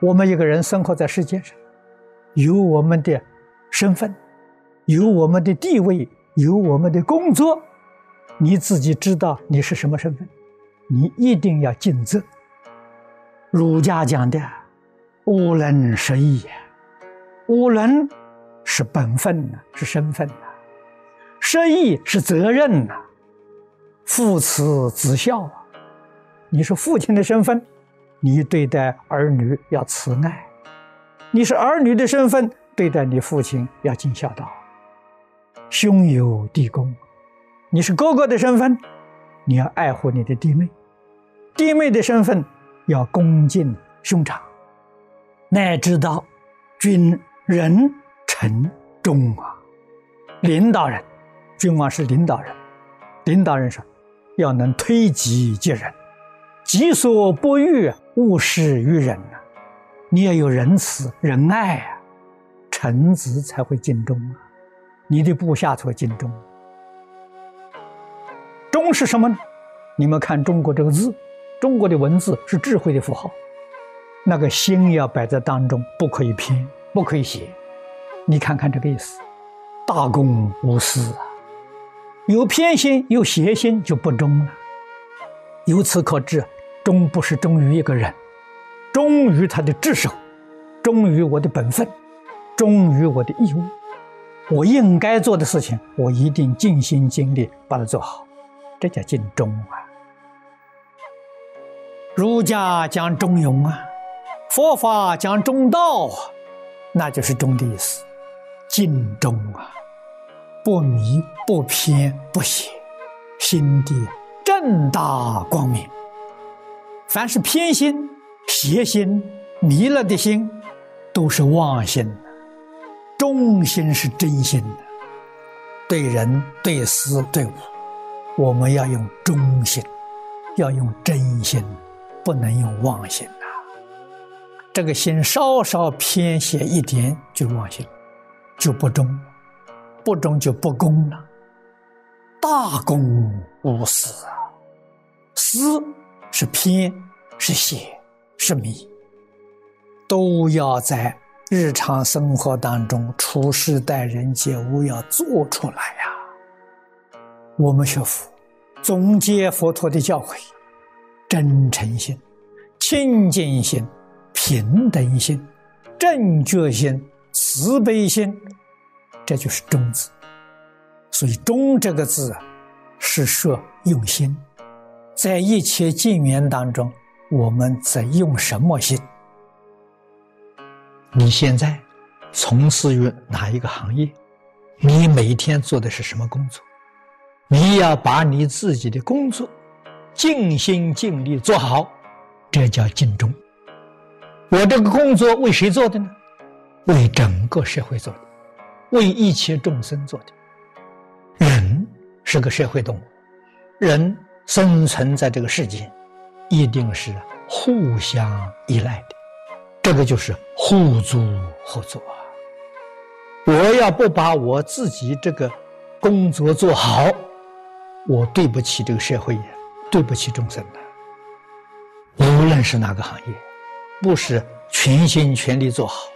我们一个人生活在世界上，有我们的身份，有我们的地位，有我们的工作，你自己知道你是什么身份，你一定要尽责。儒家讲的“无能十义”，无能是本分呐，是身份呐；十义是责任呐，父慈子孝啊。你是父亲的身份。你对待儿女要慈爱，你是儿女的身份，对待你父亲要尽孝道。兄友弟恭，你是哥哥的身份，你要爱护你的弟妹；弟妹的身份要恭敬兄长。乃知道君人臣忠啊，领导人，君王是领导人，领导人说要能推己及人。己所不欲，勿施于人呐！你要有仁慈、仁爱啊，臣子才会尽忠啊，你的部下才会尽忠。忠是什么呢？你们看中国这个字，中国的文字是智慧的符号，那个心要摆在当中，不可以偏，不可以邪。你看看这个意思，大公无私啊，有偏心、有邪心就不忠了。由此可知。忠不是忠于一个人，忠于他的职守，忠于我的本分，忠于我的义务。我应该做的事情，我一定尽心尽力把它做好，这叫尽忠啊。儒家讲中庸啊，佛法讲中道，那就是忠的意思，尽忠啊，不迷不偏不邪，心地正大光明。凡是偏心、邪心、迷了的心，都是妄心；忠心是真心的。对人、对事、对物，我们要用忠心，要用真心，不能用妄心呐。这个心稍稍偏邪一点，就妄心，就不忠；不忠就不公了。大公无私啊，私。是偏，是邪，是迷，都要在日常生活当中处事待人接物要做出来呀。我们学佛，总结佛陀的教诲：真诚心、清净心、平等心、正觉心、慈悲心，这就是中字。所以“中”这个字啊，是说用心。在一切境缘当中，我们在用什么心？你现在从事于哪一个行业？你每天做的是什么工作？你要把你自己的工作尽心尽力做好，这叫尽忠。我这个工作为谁做的呢？为整个社会做的，为一切众生做的。人是个社会动物，人。生存在这个世界，一定是互相依赖的，这个就是互助合作啊！我要不把我自己这个工作做好，我对不起这个社会，对不起众生的。无论是哪个行业，不是全心全力做好，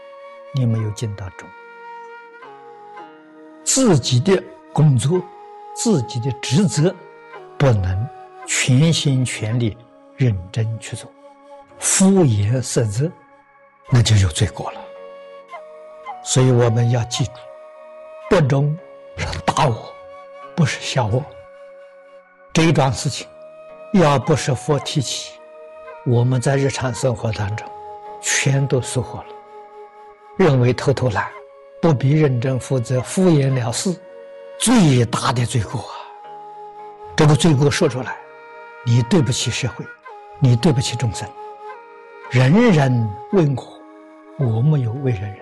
你没有尽到忠。自己的工作，自己的职责，不能。全心全力、认真去做，敷衍塞责，那就有罪过了。所以我们要记住，不忠是大我，不是小我。这一桩事情，要不是佛提起，我们在日常生活当中全都疏忽了，认为偷偷懒、不必认真负责、敷衍了事，最大的罪过啊！这个罪过说出来。你对不起社会，你对不起众生。人人为我，我没有为人人。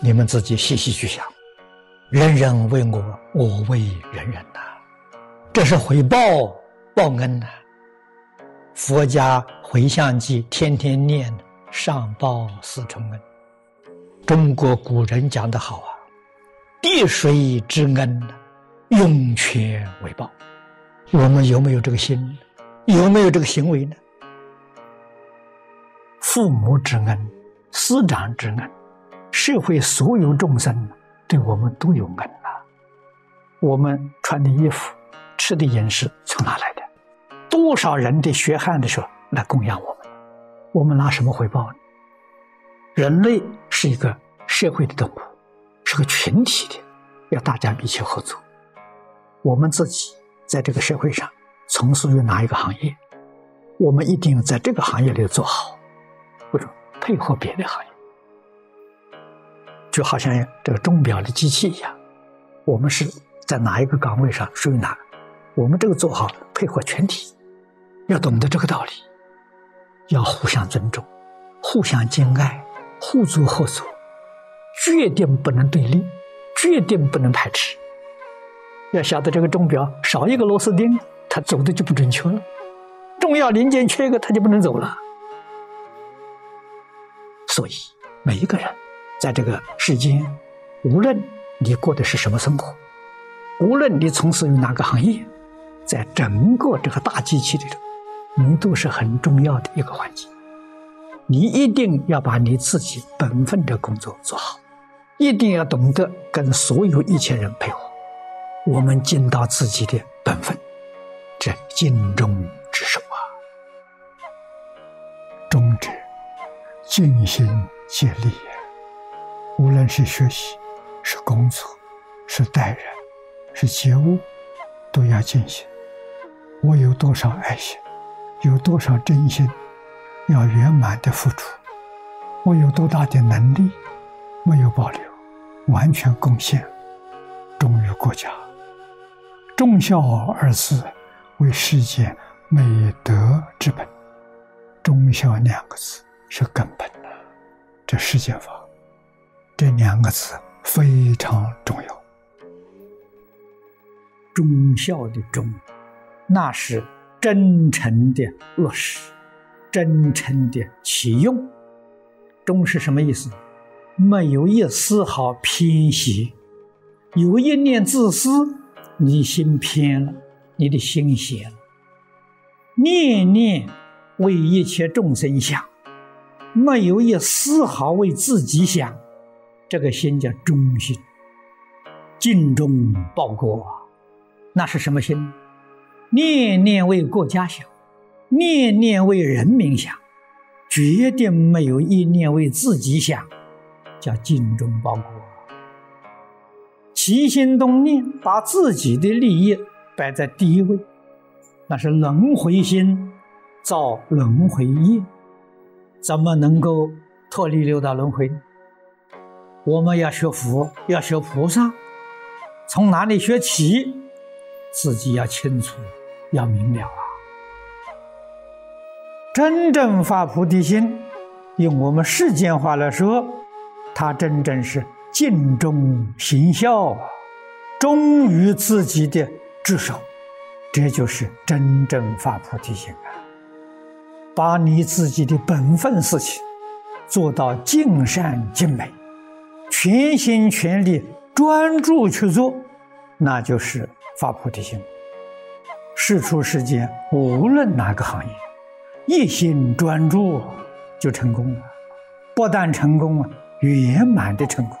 你们自己细细去想，人人为我，我为人人呐，这是回报报恩呐。佛家回向记天天念，上报四重恩。中国古人讲得好啊，滴水之恩，涌泉为报。我们有没有这个心？有没有这个行为呢？父母之恩、师长之恩，社会所有众生对我们都有恩呐。我们穿的衣服、吃的饮食从哪来的？多少人的血汗的时候来供养我们，我们拿什么回报呢？人类是一个社会的动物，是个群体的，要大家密切合作。我们自己在这个社会上从事于哪一个行业，我们一定在这个行业里做好，或者配合别的行业，就好像这个钟表的机器一样，我们是在哪一个岗位上属于哪，我们这个做好配合全体，要懂得这个道理，要互相尊重，互相敬爱，互助合作，决定不能对立，决定不能排斥。要晓得这个钟表少一个螺丝钉，它走的就不准确了；重要零件缺一个，它就不能走了。所以，每一个人在这个世间，无论你过的是什么生活，无论你从事于哪个行业，在整个这个大机器里头，你都是很重要的一个环节。你一定要把你自己本分的工作做好，一定要懂得跟所有一切人配合。我们尽到自己的本分，这尽忠职守啊！忠者尽心竭力，无论是学习、是工作、是待人、是接物，都要尽心。我有多少爱心，有多少真心，要圆满的付出。我有多大的能力，没有保留，完全贡献，忠于国家。忠孝二字为世间美德之本，忠孝两个字是根本的，这世间法，这两个字非常重要。忠孝的忠，那是真诚的落实，真诚的启用。忠是什么意思？没有一丝毫偏斜，有一念自私。你心偏了，你的心邪了。念念为一切众生想，没有一丝毫为自己想，这个心叫忠心。尽忠报国，那是什么心？念念为国家想，念念为人民想，绝对没有一念为自己想，叫尽忠报国。起心动念，把自己的利益摆在第一位，那是轮回心造轮回业，怎么能够脱离六道轮回？我们要学佛，要学菩萨，从哪里学起？自己要清楚，要明了啊！真正发菩提心，用我们世间话来说，它真正是。尽忠行孝，忠于自己的职守，这就是真正发菩提心啊！把你自己的本分事情做到尽善尽美，全心全力专注去做，那就是发菩提心。世出世间，无论哪个行业，一心专注就成功了，不但成功了，圆满的成功。